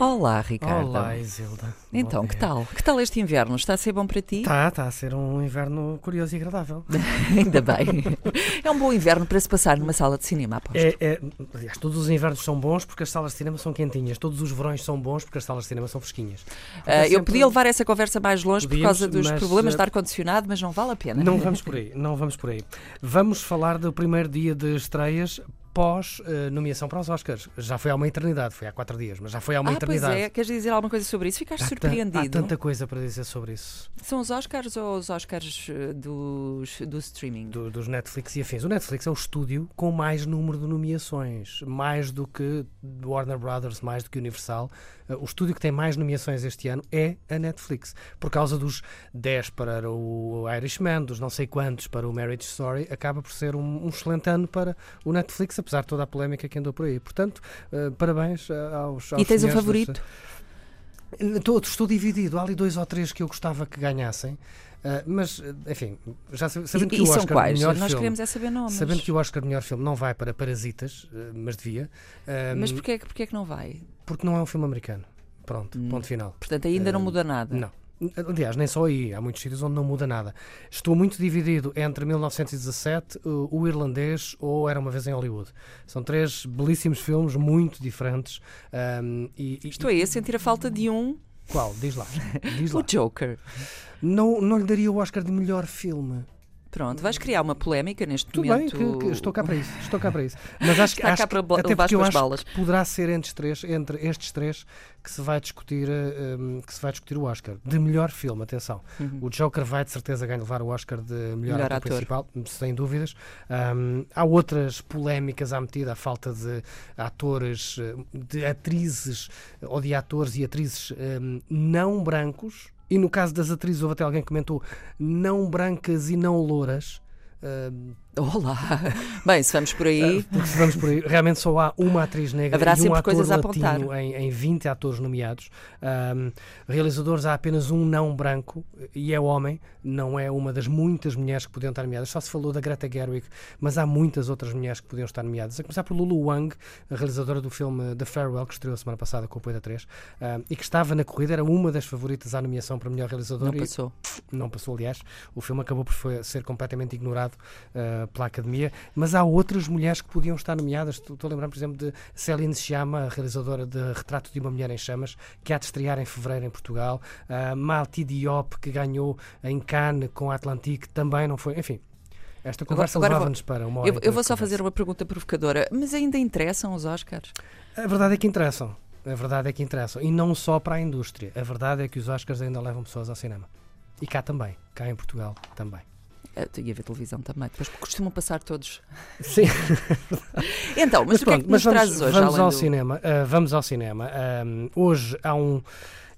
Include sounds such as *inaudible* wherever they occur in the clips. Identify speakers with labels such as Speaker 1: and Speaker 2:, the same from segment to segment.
Speaker 1: Olá, Ricardo.
Speaker 2: Olá, Isilda.
Speaker 1: Então, que tal? Que tal este inverno? Está a ser bom para ti?
Speaker 2: Tá, está a ser um inverno curioso e agradável. *laughs*
Speaker 1: Ainda bem. É um bom inverno para se passar numa sala de cinema, aposto.
Speaker 2: É, é, aliás, todos os invernos são bons porque as salas de cinema são quentinhas. Todos os verões são bons porque as salas de cinema são fresquinhas.
Speaker 1: Ah,
Speaker 2: é
Speaker 1: eu
Speaker 2: sempre-
Speaker 1: podia levar essa conversa mais longe por
Speaker 2: Podíamos,
Speaker 1: causa dos
Speaker 2: mas,
Speaker 1: problemas
Speaker 2: eh,
Speaker 1: de ar-condicionado, mas não vale a pena.
Speaker 2: Não vamos por aí, não vamos por aí. Vamos falar do primeiro dia de estreias pós eh, nomeação para os Oscars. Já foi há uma eternidade, foi há quatro dias, mas já foi há uma
Speaker 1: ah, pois
Speaker 2: eternidade.
Speaker 1: é. Queres dizer alguma coisa sobre isso? Ficaste
Speaker 2: Há
Speaker 1: surpreendido?
Speaker 2: Há tanta coisa para dizer sobre isso.
Speaker 1: São os Oscars ou os Oscars eh, dos, do streaming?
Speaker 2: do- dos Netflix e afins. O Netflix é o estúdio com mais número de nomeações, mais do que Warner Brothers, mais do que Universal. Uh, O estúdio que tem mais nomeações este ano é a Netflix, por causa dos 10 para o Irishman, dos não sei quantos para o Marriage Story, acaba por ser um, um excelente ano para o Netflix, apesar de toda a polémica que andou por aí. Portanto, uh, parabéns uh, aos, aos
Speaker 1: E tens um favorito?
Speaker 2: dos- Estou, estou dividido. Há ali dois ou três que eu gostava que ganhassem. uh, mas, uh, enfim, já sa- sabendo que
Speaker 1: e
Speaker 2: o
Speaker 1: são
Speaker 2: Oscar de
Speaker 1: quais?
Speaker 2: melhor
Speaker 1: Nós
Speaker 2: filme,
Speaker 1: queremos é saber nomes.
Speaker 2: Sabendo que o Oscar melhor filme não vai para Parasitas, eh, mas devia, eh,
Speaker 1: Mas porquê, porquê é que não vai?
Speaker 2: porque não é um filme americano. Pronto,
Speaker 1: Hum.
Speaker 2: ponto final.
Speaker 1: Portanto, ainda não
Speaker 2: Eh,
Speaker 1: muda nada.
Speaker 2: Não. Aliás, nem só aí, há muitos sítios onde não muda nada. Estou muito dividido entre 1917, o, o Irlandês ou Era uma Vez em Hollywood. São três belíssimos filmes, muito diferentes. ahm, e, e-
Speaker 1: Estou aí a sentir a falta de um,
Speaker 2: Qual? Diz lá. *laughs* Diz
Speaker 1: o
Speaker 2: lá.
Speaker 1: Joker.
Speaker 2: Não, não lhe daria o Oscar de melhor filme.
Speaker 1: Pronto, vais criar uma polémica neste
Speaker 2: Tudo bem,
Speaker 1: momento.
Speaker 2: que, que estou cá para isso. Estou cá para isso. *laughs* Mas acho que, acho que- até porque eu acho
Speaker 1: balas.
Speaker 2: que poderá ser entre, estes três, entre estes três que se vai discutir eh, um, que se vai discutir o Oscar de melhor filme. Atenção, o Joker vai de certeza ganhar levar o Oscar de melhor,
Speaker 1: Uhum. Melhor
Speaker 2: ator, principal, sem dúvidas. Um, há outras polémicas à metida, a falta de atores, eh, de atrizes ou de atores e atrizes um, não brancos. E no caso das atrizes, houve até alguém que comentou não brancas e não louras. Um,
Speaker 1: Olá! *laughs* Bem, se vamos por aí.
Speaker 2: porque se vamos por aí, realmente só há uma atriz negra
Speaker 1: Haverá
Speaker 2: e um ator
Speaker 1: coisas
Speaker 2: latino em, em 20 atores nomeados. Ahm, realizadores há apenas um não branco e é homem, não é uma das muitas mulheres que podiam estar nomeadas. Só se falou da Greta Gerwig, mas há muitas outras mulheres que podiam estar nomeadas. A começar por Lulu Wang, a realizadora do filme The Farewell, que estreou semana passada com o da 3, ahm, e que estava na corrida, era uma das favoritas à nomeação para melhor realizador.
Speaker 1: Não
Speaker 2: e-
Speaker 1: passou.
Speaker 2: não passou, aliás. O filme acabou por ser completamente ignorado uh, pela Academia. Mas há outras mulheres que podiam estar nomeadas. Estou estou a lembrar, por exemplo, de Céline Sciamma, a realizadora de Retrato de uma Mulher em Chamas, que há de estrear em fevereiro em Portugal. Uh, Malti Diop, que ganhou em Cannes com a Atlantique, também não foi. Enfim. Esta conversa levava-nos para uma hora.
Speaker 1: Eu, eu vou só
Speaker 2: conversa.
Speaker 1: fazer uma pergunta provocadora. Mas ainda interessam os Oscars?
Speaker 2: A verdade é que interessam. A verdade é que interessam. E não só para a indústria. A verdade é que os Oscars ainda levam pessoas ao cinema. E cá também. Cá em Portugal também.
Speaker 1: Eu ia ver televisão também. Depois costumam passar todos.
Speaker 2: Sim. *laughs*
Speaker 1: Então, mas, o que é que nos
Speaker 2: mas vamos,
Speaker 1: trazes hoje?
Speaker 2: vamos ao
Speaker 1: do-
Speaker 2: cinema. ah, vamos ao cinema. Hoje há um.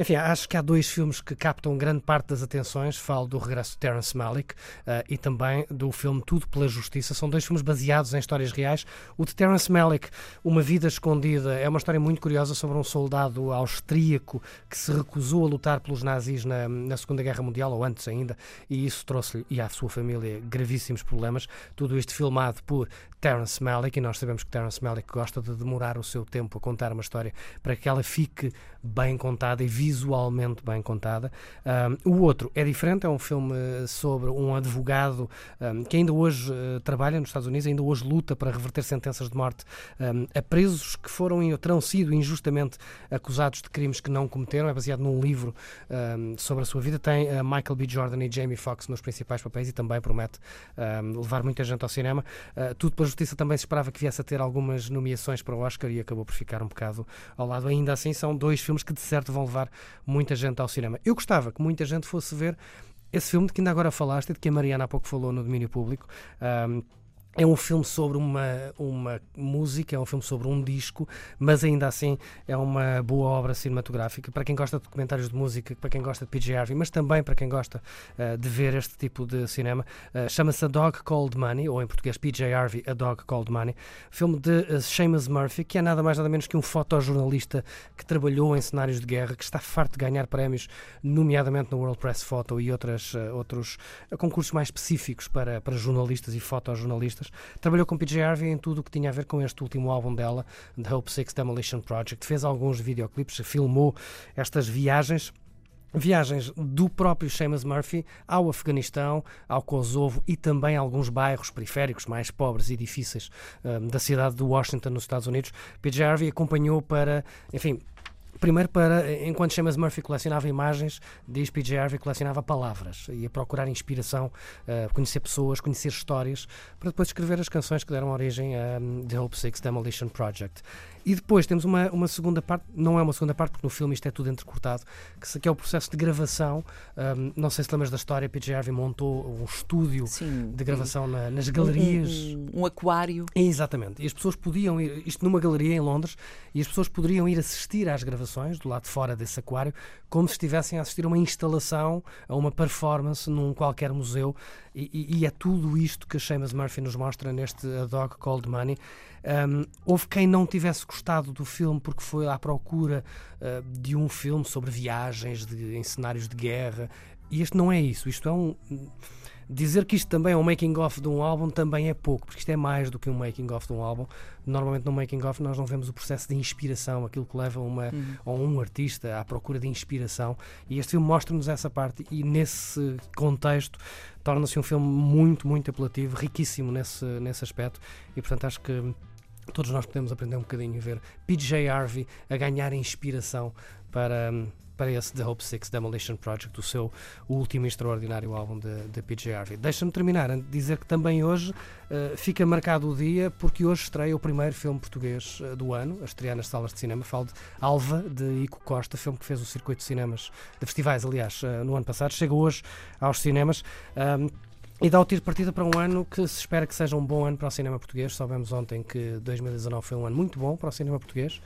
Speaker 2: Enfim, acho que há dois filmes que captam grande parte das atenções. Falo do regresso de Terence Malick ah, e também do filme Tudo pela Justiça. São dois filmes baseados em histórias reais. O de Terence Malick, Uma Vida Escondida, é uma história muito curiosa sobre um soldado austríaco que se recusou a lutar pelos nazis na, na Segunda Guerra Mundial, ou antes ainda, e isso trouxe-lhe e à sua família gravíssimos problemas. Tudo isto filmado por Terence Malick, e nós sabemos que Terence Malick gosta de demorar o seu tempo a contar uma história para que ela fique bem contada e visualmente bem contada. Um, o outro é diferente, é um filme eh, sobre um advogado um, que ainda hoje eh, trabalha nos Estados Unidos, ainda hoje luta para reverter sentenças de morte um, a presos que foram e terão sido injustamente acusados de crimes que não cometeram. É baseado num livro sobre a sua vida. Tem eh, Michael B. Jordan e Jamie Foxx nos principais papéis e também promete levar muita gente ao cinema. Uh, tudo pela Justiça também se esperava que viesse a ter algumas nomeações para o Oscar e acabou por ficar um bocado ao lado. Ainda assim, são dois filmes que de certo vão levar muita gente ao cinema. Eu gostava que muita gente fosse ver esse filme de que ainda agora falaste de que a Mariana há pouco falou no domínio público. Um, É um filme sobre uma, uma música, é um filme sobre um disco, mas ainda assim é uma boa obra cinematográfica para quem gosta de documentários de música, para quem gosta de PJ Harvey, mas também para quem gosta uh, de ver este tipo de cinema. Uh, Chama-se A Dog Called Money, ou em português PJ Harvey, A Dog Called Money. Filme de uh, Seamus Murphy, que é nada mais nada menos que um fotojornalista que trabalhou em cenários de guerra, que está farto de ganhar prémios, nomeadamente no World Press Photo e outras, outros concursos mais específicos para, para jornalistas e fotojornalistas. Trabalhou com PJ Harvey em tudo o que tinha a ver com este último álbum dela, The Hope Six Demolition Project. Fez alguns videoclipes, filmou estas viagens viagens do próprio Seamus Murphy ao Afeganistão, ao Kosovo e também a alguns bairros periféricos mais pobres e difíceis um, da cidade de Washington, nos Estados Unidos. PJ Harvey acompanhou para, enfim, Primeiro para, enquanto Seamus Murphy colecionava imagens, diz PJ Harvey colecionava palavras, ia procurar inspiração, uh, conhecer pessoas, conhecer histórias, para depois escrever as canções que deram origem a um, The Hope Six Demolition Project. E depois temos uma, uma segunda parte, não é uma segunda parte, porque no filme isto é tudo entrecortado, que, que é o processo de gravação. Um, não sei se lembras da história, PJ Harvey montou um estúdio Sim, de gravação na, nas galerias.
Speaker 1: Um, um, um, aquário.
Speaker 2: Exatamente. E as pessoas podiam ir, isto numa galeria em Londres, e as pessoas poderiam ir assistir às gravações do lado de fora desse aquário, como se estivessem a assistir a uma instalação, a uma performance num qualquer museu. E, e, e é tudo isto que a Seamus Murphy nos mostra neste A Dog Called Money. Um, houve quem não tivesse gostado do filme porque foi à procura uh, de um filme sobre viagens de, em cenários de guerra. E este não é isso. Isto é um. Dizer que isto também é um making-of de um álbum também é pouco, porque isto é mais do que um making-of de um álbum. Normalmente no making-of nós não vemos o processo de inspiração, aquilo que leva uma, uhum. a um artista à procura de inspiração. E este filme mostra-nos essa parte, e nesse contexto torna-se um filme muito, muito apelativo, riquíssimo nesse, nesse aspecto. E portanto acho que todos nós podemos aprender um bocadinho e ver PJ Harvey a ganhar inspiração para, para esse The Hope Six Demolition Project, o seu último extraordinário álbum de, de PJ Harvey. Deixa-me terminar dizer que também hoje uh, fica marcado o dia, porque hoje estreia o primeiro filme português uh, do ano, a estrear nas salas de cinema. Falo de Alva, de Ico Costa, filme que fez o circuito de cinemas, de festivais, aliás, uh, no ano passado. Chega hoje aos cinemas. E dá o tiro de partida para um ano que se espera que seja um bom ano para o cinema português. Soubemos ontem que 2019 foi um ano muito bom para o cinema português.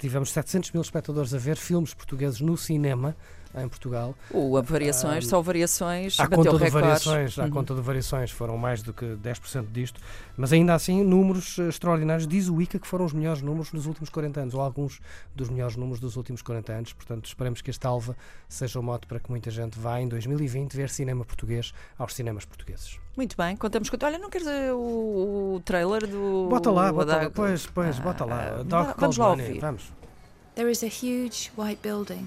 Speaker 2: Tivemos 700 mil espectadores a ver filmes portugueses no cinema em Portugal.
Speaker 1: Uh, variações, um, só variações,
Speaker 2: à conta de variações, à uhum. conta de variações foram mais do que 10% disto, mas ainda assim números extraordinários, diz o ICA que foram os melhores números nos últimos 40 anos, ou alguns dos melhores números dos últimos 40 anos, portanto esperemos que este alva seja o mote para que muita gente vá em 2020 ver cinema português aos cinemas portugueses.
Speaker 1: Muito bem, contamos com. Olha, não queres o, o trailer do.
Speaker 2: Bota lá, bota lá. Pois, pois, ah, bota lá. Ah,
Speaker 1: vamos lá ouvir.
Speaker 2: Vamos.
Speaker 3: There is a huge white building.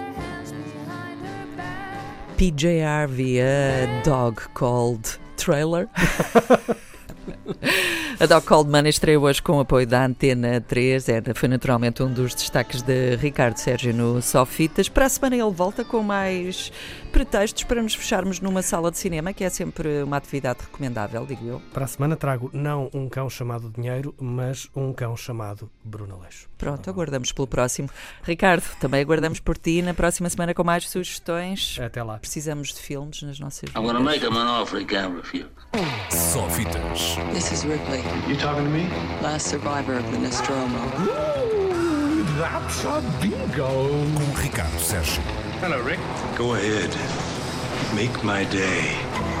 Speaker 1: PJ Harvey, a dog called trailer. *laughs* A Doc Coldman estreou hoje com o apoio da Antena 3. Era, foi naturalmente um dos destaques de Ricardo Sérgio no Sofitas. Para a semana ele volta com mais pretextos para nos fecharmos numa sala de cinema, que é sempre uma atividade recomendável, digo eu.
Speaker 2: Para a semana trago não um cão chamado Dinheiro, mas um cão chamado Bruno Aleixo.
Speaker 1: Pronto, aguardamos pelo próximo. Ricardo, também aguardamos por ti na próxima semana com mais sugestões.
Speaker 2: Até lá.
Speaker 1: Precisamos de filmes nas nossas vidas.
Speaker 4: I'm gonna make him an offer he can't refuse.
Speaker 5: Sofitas.
Speaker 6: This is Ripley.
Speaker 7: You talking to me?
Speaker 6: Last survivor of the Nostromo.
Speaker 5: Ooh, that's a bingo. Com Ricardo Sérgio.
Speaker 7: Hello, Rick. Go ahead. Make my day.